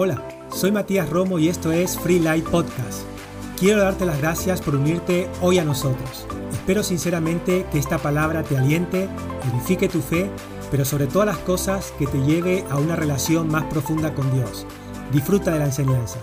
Hola, soy Matías Romo y esto es Free Light Podcast. Quiero darte las gracias por unirte hoy a nosotros. Espero sinceramente que esta palabra te aliente, edifique tu fe, pero sobre todas las cosas que te lleve a una relación más profunda con Dios. Disfruta de la enseñanza.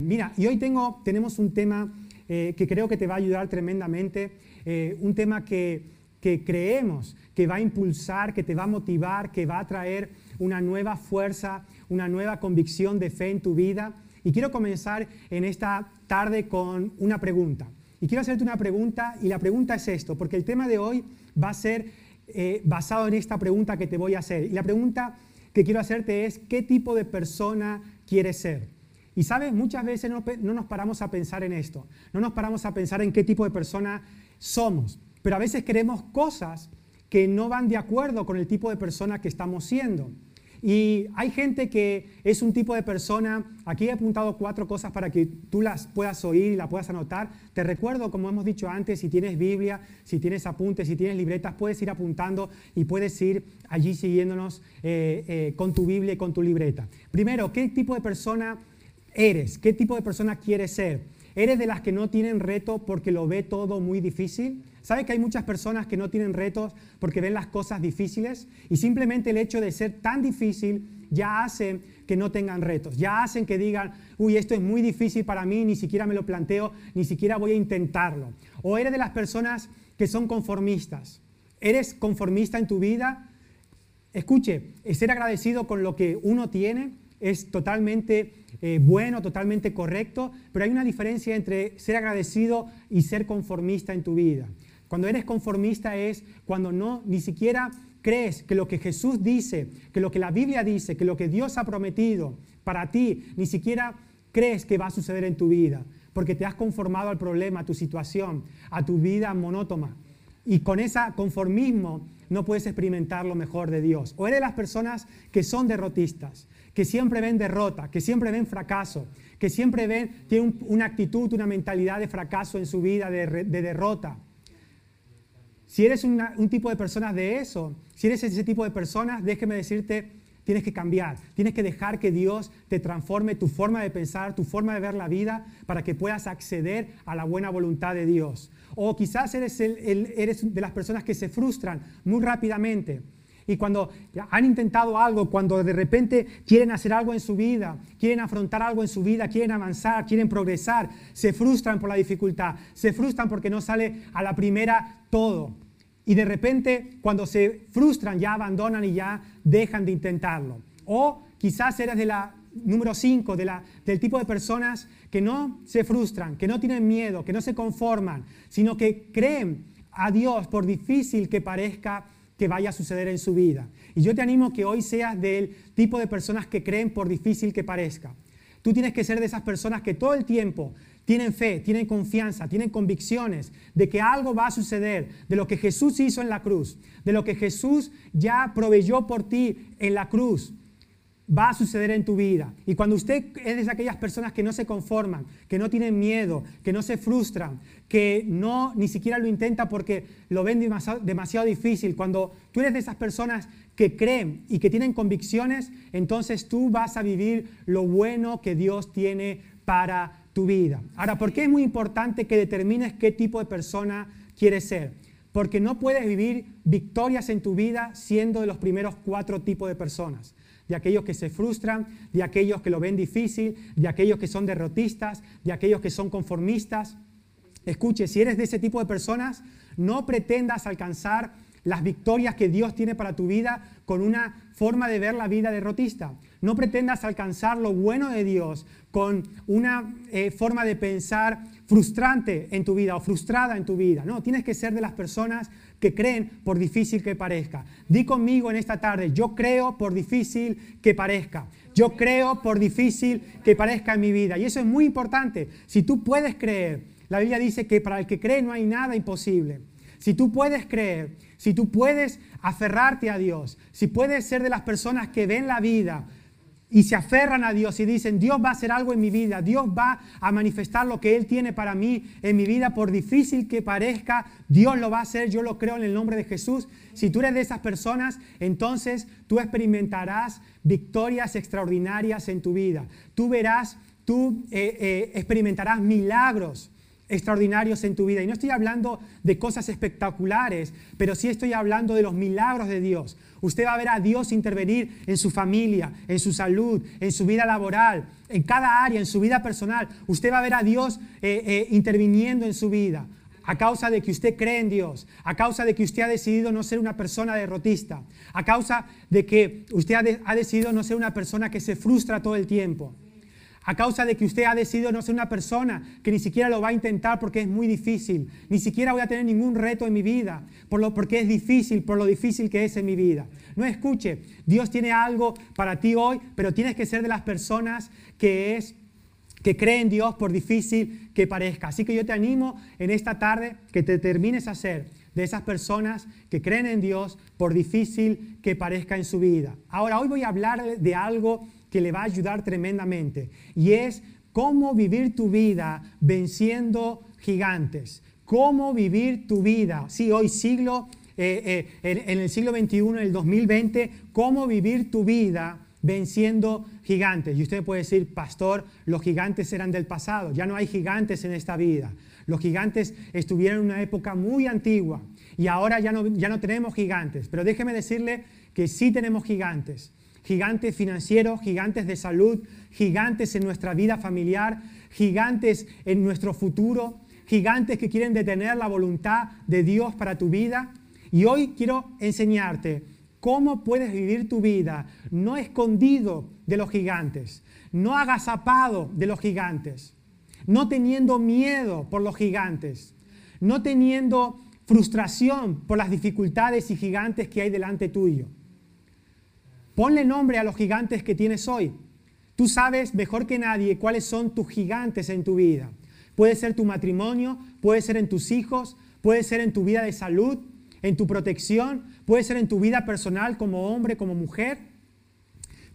Mira, y hoy tengo, tenemos un tema eh, que creo que te va a ayudar tremendamente, eh, un tema que, que creemos que va a impulsar, que te va a motivar, que va a traer una nueva fuerza, una nueva convicción de fe en tu vida. Y quiero comenzar en esta tarde con una pregunta. Y quiero hacerte una pregunta y la pregunta es esto, porque el tema de hoy va a ser eh, basado en esta pregunta que te voy a hacer. Y la pregunta que quiero hacerte es, ¿qué tipo de persona quieres ser? Y sabes, muchas veces no, no nos paramos a pensar en esto, no nos paramos a pensar en qué tipo de persona somos, pero a veces queremos cosas que no van de acuerdo con el tipo de persona que estamos siendo. Y hay gente que es un tipo de persona, aquí he apuntado cuatro cosas para que tú las puedas oír y las puedas anotar. Te recuerdo, como hemos dicho antes, si tienes Biblia, si tienes apuntes, si tienes libretas, puedes ir apuntando y puedes ir allí siguiéndonos eh, eh, con tu Biblia y con tu libreta. Primero, ¿qué tipo de persona eres? ¿Qué tipo de persona quieres ser? ¿Eres de las que no tienen reto porque lo ve todo muy difícil? ¿Sabe que hay muchas personas que no tienen retos porque ven las cosas difíciles? Y simplemente el hecho de ser tan difícil ya hace que no tengan retos, ya hacen que digan, uy, esto es muy difícil para mí, ni siquiera me lo planteo, ni siquiera voy a intentarlo. O eres de las personas que son conformistas. ¿Eres conformista en tu vida? Escuche, ser agradecido con lo que uno tiene es totalmente eh, bueno, totalmente correcto, pero hay una diferencia entre ser agradecido y ser conformista en tu vida. Cuando eres conformista es cuando no ni siquiera crees que lo que Jesús dice, que lo que la Biblia dice, que lo que Dios ha prometido para ti, ni siquiera crees que va a suceder en tu vida, porque te has conformado al problema, a tu situación, a tu vida monótona. Y con ese conformismo no puedes experimentar lo mejor de Dios. O eres las personas que son derrotistas, que siempre ven derrota, que siempre ven fracaso, que siempre ven, tienen una actitud, una mentalidad de fracaso en su vida, de, de derrota. Si eres un tipo de personas de eso, si eres ese tipo de personas, déjeme decirte, tienes que cambiar, tienes que dejar que Dios te transforme tu forma de pensar, tu forma de ver la vida, para que puedas acceder a la buena voluntad de Dios. O quizás eres, de las personas que se frustran muy rápidamente. Y cuando han intentado algo, cuando de repente quieren hacer algo en su vida, quieren afrontar algo en su vida, quieren avanzar, quieren progresar, se frustran por la dificultad, se frustran porque no sale a la primera todo. Y de repente, cuando se frustran, ya abandonan y ya dejan de intentarlo. O quizás eres de la número 5, de del tipo de personas que no se frustran, que no tienen miedo, que no se conforman, sino que creen a Dios por difícil que parezca que vaya a suceder en su vida. Y yo te animo que hoy seas del tipo de personas que creen por difícil que parezca. Tú tienes que ser de esas personas que todo el tiempo tienen fe, tienen confianza, tienen convicciones de que algo va a suceder, de lo que Jesús hizo en la cruz, de lo que Jesús ya proveyó por ti en la cruz, va a suceder en tu vida. Y cuando usted es de aquellas personas que no se conforman, que no tienen miedo, que no se frustran, que no ni siquiera lo intenta porque lo ven demasiado, demasiado difícil, cuando tú eres de esas personas que creen y que tienen convicciones, entonces tú vas a vivir lo bueno que Dios tiene para vida. Ahora, ¿por qué es muy importante que determines qué tipo de persona quieres ser? Porque no puedes vivir victorias en tu vida siendo de los primeros cuatro tipos de personas. De aquellos que se frustran, de aquellos que lo ven difícil, de aquellos que son derrotistas, de aquellos que son conformistas. Escuche, si eres de ese tipo de personas, no pretendas alcanzar las victorias que Dios tiene para tu vida con una forma de ver la vida derrotista. No pretendas alcanzar lo bueno de Dios con una eh, forma de pensar frustrante en tu vida o frustrada en tu vida. No, tienes que ser de las personas que creen por difícil que parezca. Di conmigo en esta tarde, yo creo por difícil que parezca. Yo creo por difícil que parezca en mi vida. Y eso es muy importante. Si tú puedes creer, la Biblia dice que para el que cree no hay nada imposible. Si tú puedes creer, si tú puedes aferrarte a Dios, si puedes ser de las personas que ven la vida y se aferran a Dios y dicen, Dios va a hacer algo en mi vida, Dios va a manifestar lo que Él tiene para mí en mi vida, por difícil que parezca, Dios lo va a hacer, yo lo creo en el nombre de Jesús. Si tú eres de esas personas, entonces tú experimentarás victorias extraordinarias en tu vida. Tú verás, tú eh, eh, experimentarás milagros extraordinarios en tu vida. Y no estoy hablando de cosas espectaculares, pero sí estoy hablando de los milagros de Dios. Usted va a ver a Dios intervenir en su familia, en su salud, en su vida laboral, en cada área, en su vida personal. Usted va a ver a Dios eh, eh, interviniendo en su vida a causa de que usted cree en Dios, a causa de que usted ha decidido no ser una persona derrotista, a causa de que usted ha decidido no ser una persona que se frustra todo el tiempo a causa de que usted ha decidido no ser una persona que ni siquiera lo va a intentar porque es muy difícil, ni siquiera voy a tener ningún reto en mi vida, por lo, porque es difícil, por lo difícil que es en mi vida. No escuche, Dios tiene algo para ti hoy, pero tienes que ser de las personas que es que creen en Dios por difícil que parezca. Así que yo te animo en esta tarde que te termines a ser de esas personas que creen en Dios por difícil que parezca en su vida. Ahora, hoy voy a hablar de algo que le va a ayudar tremendamente. Y es cómo vivir tu vida venciendo gigantes. Cómo vivir tu vida. Sí, hoy siglo, eh, eh, en, el siglo XXI, en el 2020, cómo vivir tu vida venciendo gigantes. Y usted puede decir, pastor, los gigantes eran del pasado. Ya no hay gigantes en esta vida. Los gigantes estuvieron en una época muy antigua y ahora ya no, ya no tenemos gigantes. Pero déjeme decirle que sí tenemos gigantes gigantes financieros, gigantes de salud, gigantes en nuestra vida familiar, gigantes en nuestro futuro, gigantes que quieren detener la voluntad de Dios para tu vida. Y hoy quiero enseñarte cómo puedes vivir tu vida no escondido de los gigantes, no agazapado de los gigantes, no teniendo miedo por los gigantes, no teniendo frustración por las dificultades y gigantes que hay delante tuyo. Ponle nombre a los gigantes que tienes hoy. Tú sabes mejor que nadie cuáles son tus gigantes en tu vida. Puede ser tu matrimonio, puede ser en tus hijos, puede ser en tu vida de salud, en tu protección, puede ser en tu vida personal como hombre, como mujer,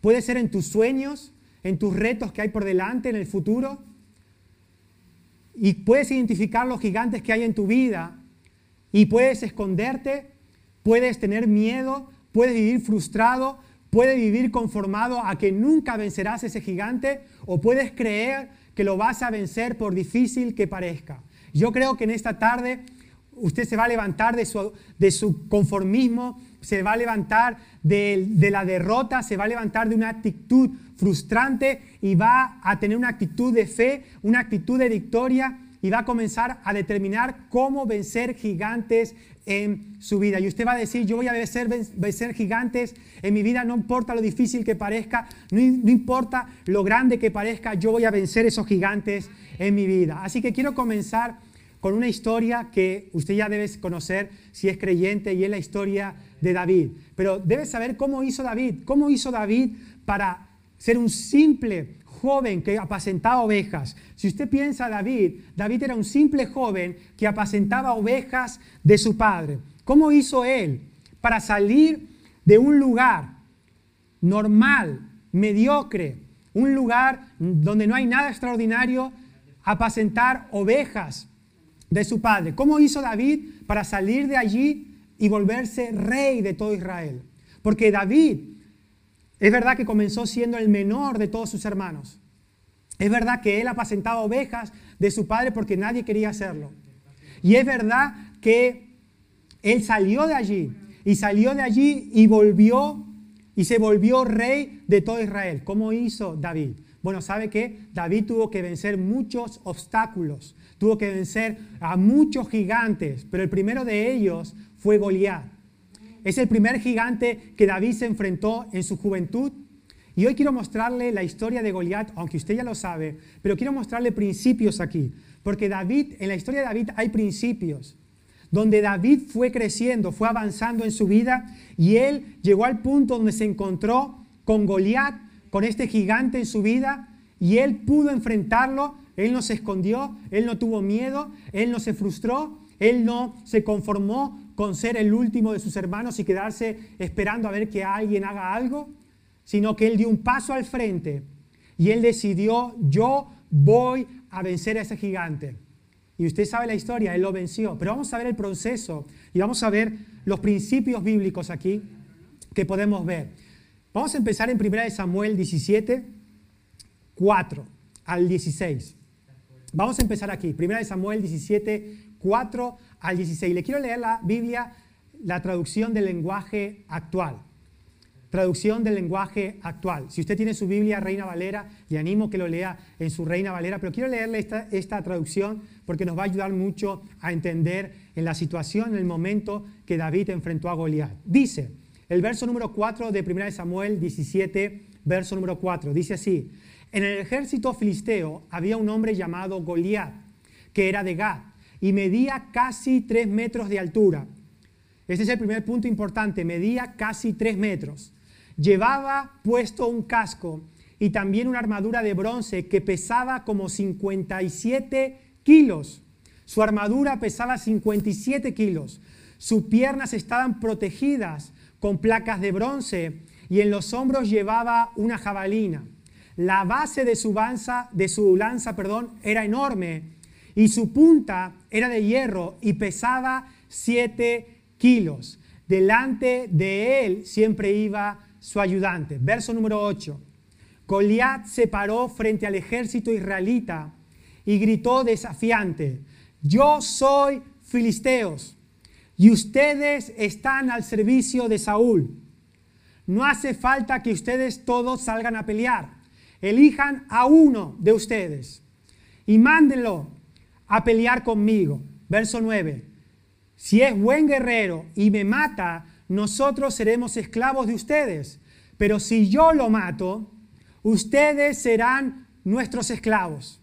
puede ser en tus sueños, en tus retos que hay por delante en el futuro. Y puedes identificar los gigantes que hay en tu vida y puedes esconderte, puedes tener miedo, puedes vivir frustrado, Puedes vivir conformado a que nunca vencerás ese gigante o puedes creer que lo vas a vencer por difícil que parezca. Yo creo que en esta tarde usted se va a levantar de su, de su conformismo, se va a levantar de, de, la derrota, se va a levantar de una actitud frustrante y va a tener una actitud de fe, una actitud de victoria y va a comenzar a determinar cómo vencer gigantes en su vida. Y usted va a decir, yo voy a vencer, vencer gigantes en mi vida, no importa lo difícil que parezca, no, importa lo grande que parezca, yo voy a vencer esos gigantes en mi vida. Así que quiero comenzar con una historia que usted ya debe conocer si es creyente y es la historia de David. Pero debe saber cómo hizo David, cómo hizo David para ser un simple joven que apacentaba ovejas. Si usted piensa David, David era un simple joven que apacentaba ovejas de su padre. ¿Cómo hizo él para salir de un lugar normal, mediocre, un lugar donde no hay nada extraordinario, apacentar ovejas de su padre? ¿Cómo hizo David para salir de allí y volverse rey de todo Israel? Porque David es verdad que comenzó siendo el menor de todos sus hermanos. Es verdad que él apacentaba ovejas de su padre porque nadie quería hacerlo. Y es verdad que él salió de allí y salió de allí y volvió y se volvió rey de todo Israel. ¿Cómo hizo David? Bueno, ¿sabe qué? David tuvo que vencer muchos obstáculos, tuvo que vencer a muchos gigantes, pero el primero de ellos fue Goliat. Es el primer gigante que David se enfrentó en su juventud. Y hoy quiero mostrarle la historia de Goliat, aunque usted ya lo sabe, pero quiero mostrarle principios aquí. Porque David, en la historia de David hay principios. Donde David fue creciendo, fue avanzando en su vida y él llegó al punto donde se encontró con Goliat, con este gigante en su vida, y él pudo enfrentarlo. Él no se escondió, él no tuvo miedo, él no se frustró, él no se conformó con ser el último de sus hermanos y quedarse esperando a ver que alguien haga algo, sino que él dio un paso al frente y él decidió, yo voy a vencer a ese gigante. Y usted sabe la historia, él lo venció. Pero vamos a ver el proceso y vamos a ver los principios bíblicos aquí que podemos ver. Vamos a empezar en 1 Samuel 17, 4 al 16. Vamos a empezar aquí, 1 Samuel 17, 4 al 16. Le quiero leer la Biblia, la traducción del lenguaje actual traducción del lenguaje actual. Si usted tiene su Biblia Reina Valera, le animo que lo lea en su Reina Valera, pero quiero leerle esta, esta traducción porque nos va a ayudar mucho a entender en la situación, en el momento que David enfrentó a Goliat. Dice, el verso número 4 de 1 Samuel 17, verso número 4, dice así, en el ejército filisteo había un hombre llamado Goliat, que era de Gad, y medía casi 3 metros de altura. Este es el primer punto importante, medía casi 3 metros. Llevaba puesto un casco y también una armadura de bronce que pesaba como 57 kilos. Su armadura pesaba 57 kilos. Sus piernas estaban protegidas con placas de bronce y en los hombros llevaba una jabalina. La base de su, lanza, de su lanza perdón, era enorme y su punta era de hierro y pesaba 7 kilos. Delante de él siempre iba su ayudante. Verso número 8. Goliat se paró frente al ejército israelita y gritó desafiante, yo soy filisteos y ustedes están al servicio de Saúl. No hace falta que ustedes todos salgan a pelear. Elijan a uno de ustedes y mándenlo a pelear conmigo. Verso 9. Si es buen guerrero y me mata, nosotros seremos esclavos de ustedes. Pero si yo lo mato, ustedes serán nuestros esclavos.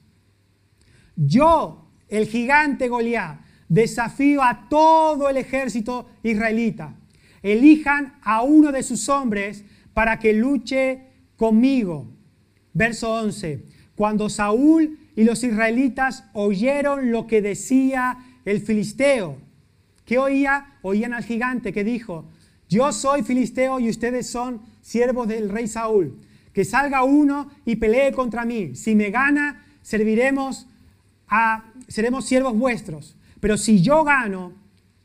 Yo, el gigante Goliat, desafío a todo el ejército israelita. Elijan a uno de sus hombres para que luche conmigo. Verso 11. Cuando Saúl y los israelitas oyeron lo que decía el filisteo, ¿qué oía? Oían al gigante que dijo, yo soy filisteo y ustedes son siervos del rey Saúl. Que salga uno y pelee contra mí. Si me gana, serviremos a, seremos siervos vuestros. Pero si yo gano,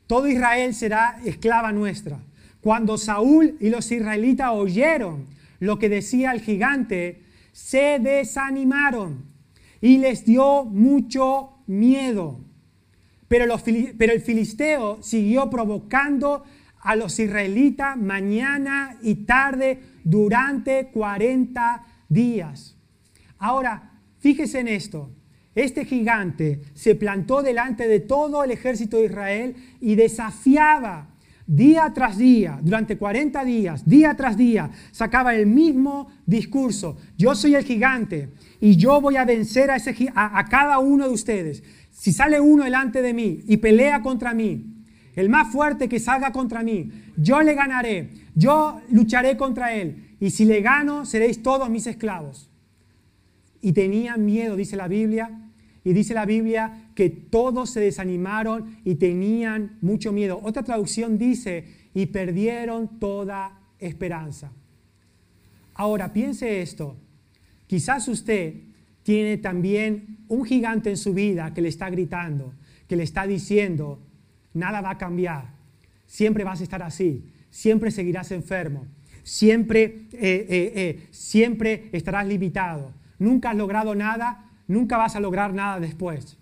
todo Israel será esclava nuestra. Cuando Saúl y los israelitas oyeron lo que decía el gigante, se desanimaron y les dio mucho miedo. Pero, el filisteo siguió provocando a los israelitas mañana y tarde durante 40 días. Ahora, fíjese en esto. Este gigante se plantó delante de todo el ejército de Israel y desafiaba día tras día, durante 40 días, día tras día, sacaba el mismo discurso. Yo soy el gigante y yo voy a vencer a cada uno de ustedes. Si sale uno delante de mí y pelea contra mí, el más fuerte que salga contra mí, yo le ganaré, yo lucharé contra él, y si le gano, seréis todos mis esclavos. Y tenían miedo, dice la Biblia, y dice la Biblia que todos se desanimaron y tenían mucho miedo. Otra traducción dice, y perdieron toda esperanza. Ahora, piense esto, quizás usted tiene también un gigante en su vida que le está gritando, que le está diciendo, nada va a cambiar. Siempre vas a estar así, siempre seguirás enfermo, siempre, eh, eh, eh, siempre estarás limitado. Nunca has logrado nada, nunca vas a lograr nada después.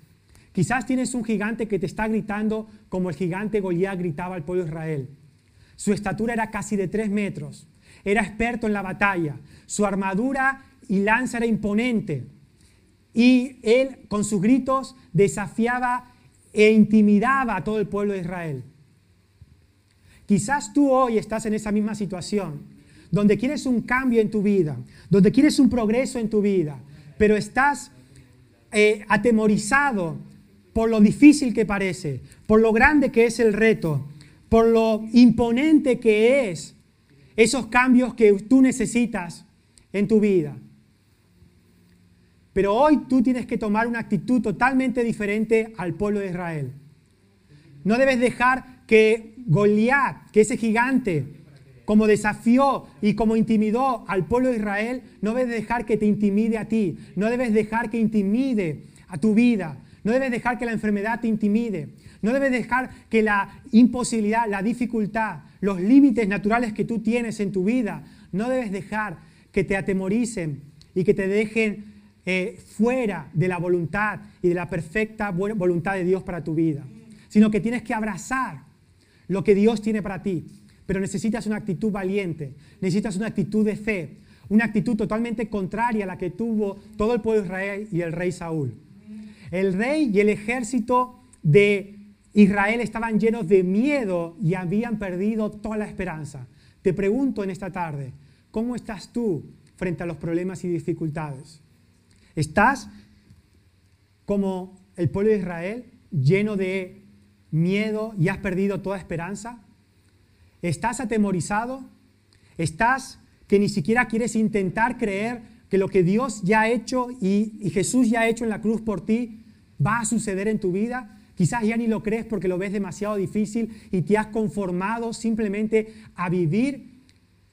Quizás tienes un gigante que te está gritando como el gigante Goliat gritaba al pueblo de Israel. Su estatura era casi de tres metros. Era experto en la batalla. Su armadura y lanza era imponente. Y él, con sus gritos, desafiaba e intimidaba a todo el pueblo de Israel. Quizás tú hoy estás en esa misma situación, donde quieres un cambio en tu vida, donde quieres un progreso en tu vida, pero estás eh, atemorizado por lo difícil que parece, por lo grande que es el reto, por lo imponente que es esos cambios que tú necesitas en tu vida. Pero hoy tú tienes que tomar una actitud totalmente diferente al pueblo de Israel. No debes dejar que Goliat, que ese gigante, como desafió y como intimidó al pueblo de Israel, no debes dejar que te intimide a ti, no debes dejar que intimide a tu vida, no debes dejar que la enfermedad te intimide, no debes dejar que la imposibilidad, la dificultad, los límites naturales que tú tienes en tu vida, no debes dejar que te atemoricen y que te dejen eh, fuera de la voluntad y de la perfecta voluntad de Dios para tu vida, sino que tienes que abrazar lo que Dios tiene para ti. Pero necesitas una actitud valiente, necesitas una actitud de fe, una actitud totalmente contraria a la que tuvo todo el pueblo de Israel y el rey Saúl. El rey y el ejército de Israel estaban llenos de miedo y habían perdido toda la esperanza. Te pregunto en esta tarde, ¿cómo estás tú frente a los problemas y dificultades? ¿Estás como el pueblo de Israel, lleno de miedo y has perdido toda esperanza? ¿Estás atemorizado? ¿Estás que ni siquiera quieres intentar creer que lo que Dios ya ha hecho y, Jesús ya ha hecho en la cruz por ti va a suceder en tu vida? Quizás ya ni lo crees porque lo ves demasiado difícil y te has conformado simplemente a vivir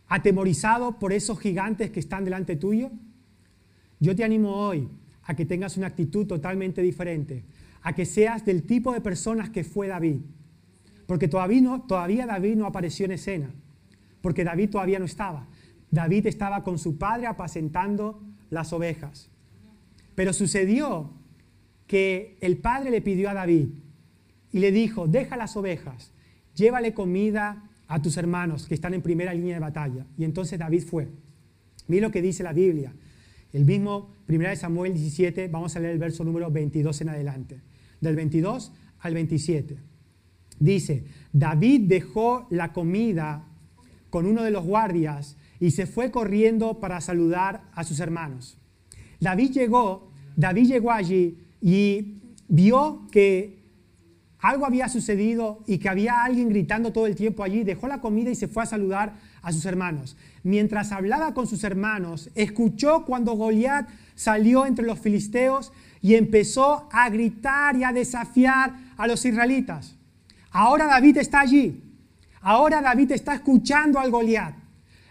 atemorizado por esos gigantes que están delante tuyo. Yo te animo hoy a que tengas una actitud totalmente diferente, a que seas del tipo de personas que fue David. Porque todavía, David no apareció en escena, porque David todavía no estaba. David estaba con su padre apacentando las ovejas. Pero sucedió que el padre le pidió a David y le dijo, deja las ovejas, llévale comida a tus hermanos que están en primera línea de batalla. Y entonces David fue. Mira lo que dice la Biblia. El mismo 1 Samuel 17, vamos a leer el verso número 22 en adelante. Del 22 al 27. Dice, David dejó la comida con uno de los guardias y se fue corriendo para saludar a sus hermanos. David llegó, David llegó allí y vio que algo había sucedido y que había alguien gritando todo el tiempo allí, dejó la comida y se fue a saludar a sus hermanos. Mientras hablaba con sus hermanos, escuchó cuando Goliat salió entre los filisteos y empezó a gritar y a desafiar a los israelitas. Ahora David está allí. Ahora David está escuchando al Goliat.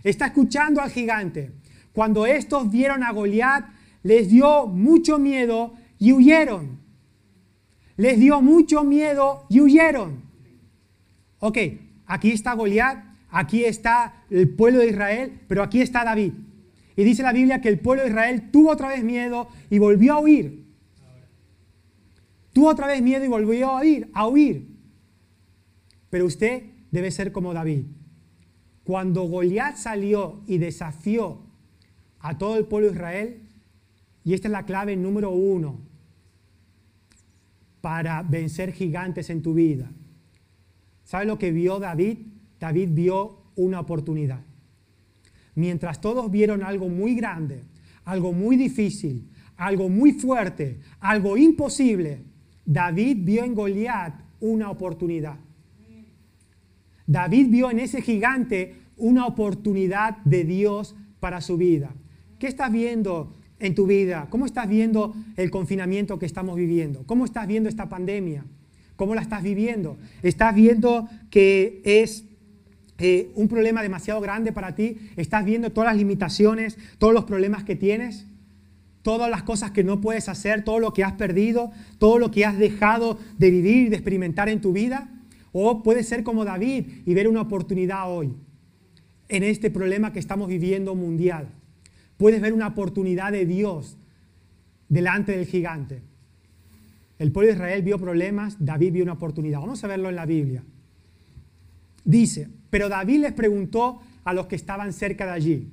Está escuchando al gigante. Cuando estos vieron a Goliat, les dio mucho miedo y huyeron. Les dio mucho miedo y huyeron. Ok, aquí está Goliat, aquí está el pueblo de Israel, pero aquí está David. Y dice la Biblia que el pueblo de Israel tuvo otra vez miedo y volvió a huir. Tuvo otra vez miedo y volvió a huir, a huir. Pero usted debe ser como David. Cuando Goliat salió y desafió a todo el pueblo de Israel, y esta es la clave número uno para vencer gigantes en tu vida. ¿Sabe lo que vio David? David vio una oportunidad. Mientras todos vieron algo muy grande, algo muy difícil, algo muy fuerte, algo imposible, David vio en Goliat una oportunidad. David vio en ese gigante una oportunidad de Dios para su vida. ¿Qué estás viendo en tu vida? ¿Cómo estás viendo el confinamiento que estamos viviendo? ¿Cómo estás viendo esta pandemia? ¿Cómo la estás viviendo? ¿Estás viendo que es eh, un problema demasiado grande para ti? ¿Estás viendo todas las limitaciones, todos los problemas que tienes? Todas las cosas que no puedes hacer, todo lo que has perdido, todo lo que has dejado de vivir de experimentar en tu vida. O puedes ser como David y ver una oportunidad hoy en este problema que estamos viviendo mundial puedes ver una oportunidad de Dios delante del gigante. El pueblo de Israel vio problemas, David vio una oportunidad. Vamos a verlo en la Biblia. Dice, pero David les preguntó a los que estaban cerca de allí.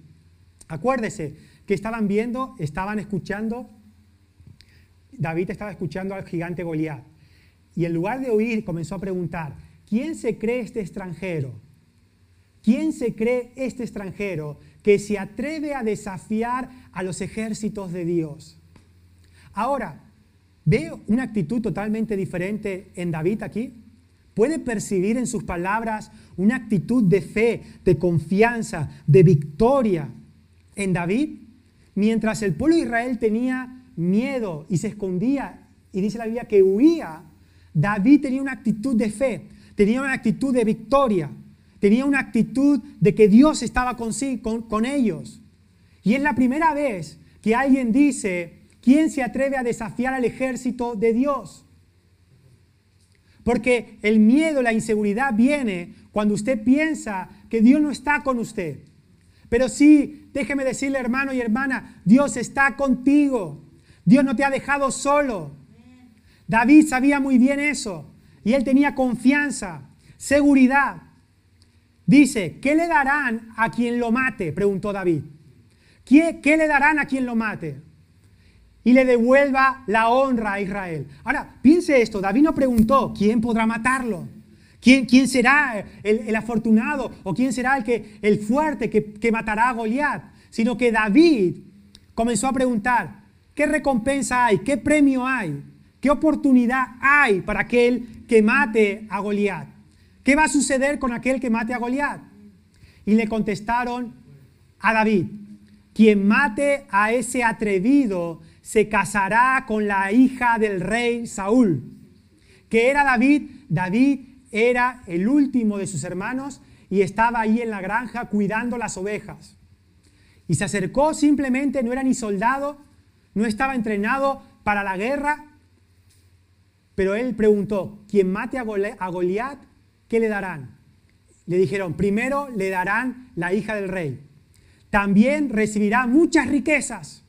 Acuérdese que estaban viendo, estaban escuchando. David estaba escuchando al gigante Goliat. Y en lugar de oír, comenzó a preguntar, ¿quién se cree este extranjero? ¿Quién se cree este extranjero que se atreve a desafiar a los ejércitos de Dios. Ahora, ¿ve una actitud totalmente diferente en David aquí? ¿Puede percibir en sus palabras una actitud de fe, de confianza, de victoria en David? Mientras el pueblo de Israel tenía miedo y se escondía, y dice la Biblia que huía, David tenía una actitud de fe, tenía una actitud de victoria. tenía una actitud de que Dios estaba con, con, con ellos. Y es la primera vez que alguien dice, ¿quién se atreve a desafiar al ejército de Dios? Porque el miedo, la inseguridad viene cuando usted piensa que Dios no está con usted. Pero sí, déjeme decirle hermano y hermana, Dios está contigo. Dios no te ha dejado solo. David sabía muy bien eso y él tenía confianza, seguridad. Dice, ¿qué le darán a quien lo mate? Preguntó David. ¿Qué, ¿Qué, le darán a quien lo mate? Y le devuelva la honra a Israel. Ahora, piense esto, David no preguntó, ¿quién podrá matarlo? ¿Quién, será el, afortunado o quién será el, que, el fuerte que, que matará a Goliat? Sino que David comenzó a preguntar, ¿qué recompensa hay? ¿Qué premio hay? ¿Qué oportunidad hay para aquel que mate a Goliat? ¿Qué va a suceder con aquel que mate a Goliat? Y le contestaron a David, quien mate a ese atrevido se casará con la hija del rey Saúl. ¿Qué era David? David era el último de sus hermanos y estaba ahí en la granja cuidando las ovejas. Y se acercó simplemente, no era ni soldado, no estaba entrenado para la guerra, pero él preguntó, quien mate a Goliat, ¿qué le darán? Le dijeron, primero le darán la hija del rey. También recibirá muchas riquezas.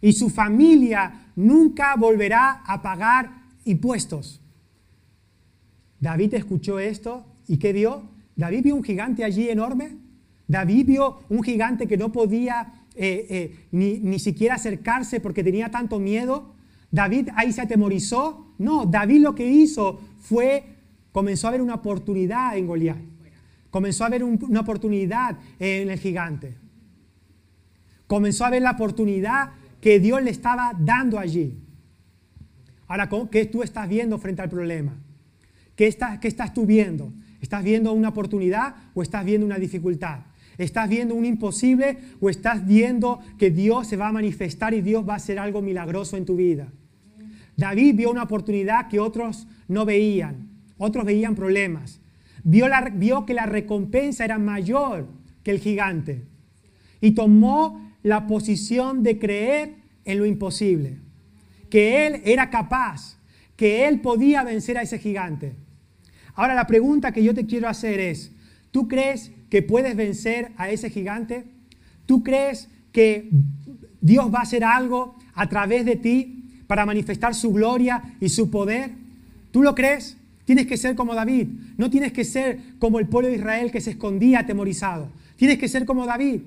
Y su familia nunca volverá a pagar impuestos. David escuchó esto y ¿qué vio? David vio un gigante allí enorme. David vio un gigante que no podía eh, eh, ni, ni siquiera acercarse porque tenía tanto miedo. David ahí se atemorizó. No, David lo que hizo fue, comenzó a ver una oportunidad en Goliat. Comenzó a ver una oportunidad en el gigante. Comenzó a ver la oportunidad que Dios le estaba dando allí. Ahora, ¿qué tú estás viendo frente al problema? ¿Qué estás, ¿Qué estás tú viendo? ¿Estás viendo una oportunidad o estás viendo una dificultad? ¿Estás viendo un imposible o estás viendo que Dios se va a manifestar y Dios va a hacer algo milagroso en tu vida? David vio una oportunidad que otros no veían, otros veían problemas. Vio, vio que la recompensa era mayor que el gigante y tomó la posición de creer en lo imposible, que él era capaz, que él podía vencer a ese gigante. Ahora la pregunta que yo te quiero hacer es, ¿tú crees que puedes vencer a ese gigante? ¿Tú crees que Dios va a hacer algo a través de ti para manifestar su gloria y su poder? ¿Tú lo crees? Tienes que ser como David. No tienes que ser como el pueblo de Israel que se escondía atemorizado. Tienes que ser como David.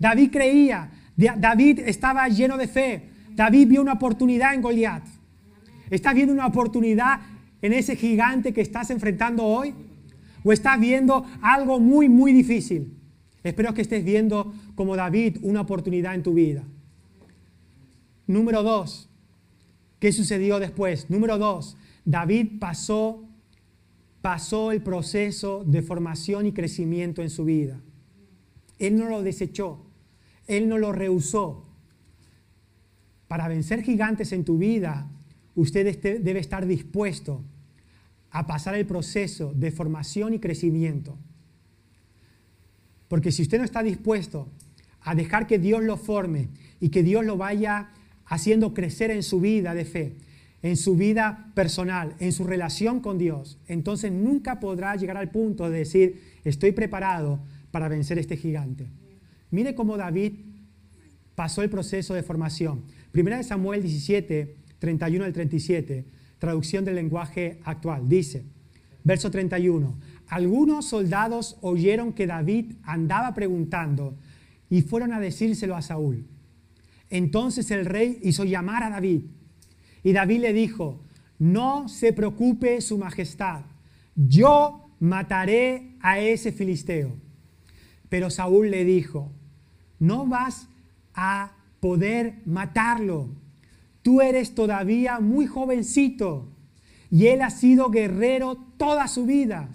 David creía. David estaba lleno de fe. David vio una oportunidad en Goliat. ¿Estás viendo una oportunidad en ese gigante que estás enfrentando hoy? ¿O estás viendo algo muy, muy difícil? Espero que estés viendo como David una oportunidad en tu vida. Número dos, ¿Qué sucedió después? Número dos, David pasó, pasó el proceso de formación y crecimiento en su vida. Él no lo desechó, él no lo rehusó. Para vencer gigantes en tu vida, usted este, debe estar dispuesto a pasar el proceso de formación y crecimiento. Porque si usted no está dispuesto a dejar que Dios lo forme y que Dios lo vaya haciendo crecer en su vida de fe, en su vida personal, en su relación con Dios, entonces nunca podrá llegar al punto de decir, estoy preparado para vencer este gigante. Mire cómo David pasó el proceso de formación. Primera de Samuel 17, 31 al 37, traducción del lenguaje actual. Dice, verso 31, algunos soldados oyeron que David andaba preguntando y fueron a decírselo a Saúl. Entonces el rey hizo llamar a David. Y David le dijo, no se preocupe su majestad, yo mataré a ese filisteo. Pero Saúl le dijo, no vas a poder matarlo. Tú eres todavía muy jovencito y él ha sido guerrero toda su vida.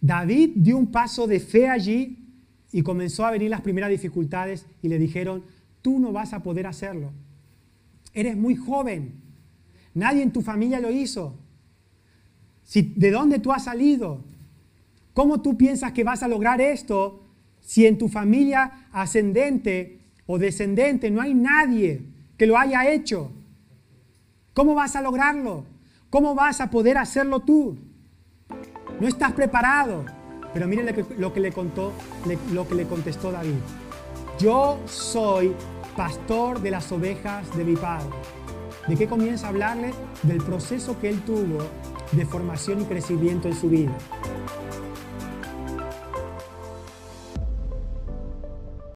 David dio un paso de fe allí y comenzó a venir las primeras dificultades y le dijeron, tú no vas a poder hacerlo. Eres muy joven. Nadie en tu familia lo hizo. ¿De dónde tú has salido? ¿Cómo tú piensas que vas a lograr esto si en tu familia ascendente o descendente no hay nadie que lo haya hecho? ¿Cómo vas a lograrlo? ¿Cómo vas a poder hacerlo tú? No estás preparado. Pero miren lo que, le contó, lo que le contestó David. Yo soy pastor de las ovejas de mi padre. ¿De qué comienza a hablarle? Del proceso que él tuvo de formación y crecimiento en su vida.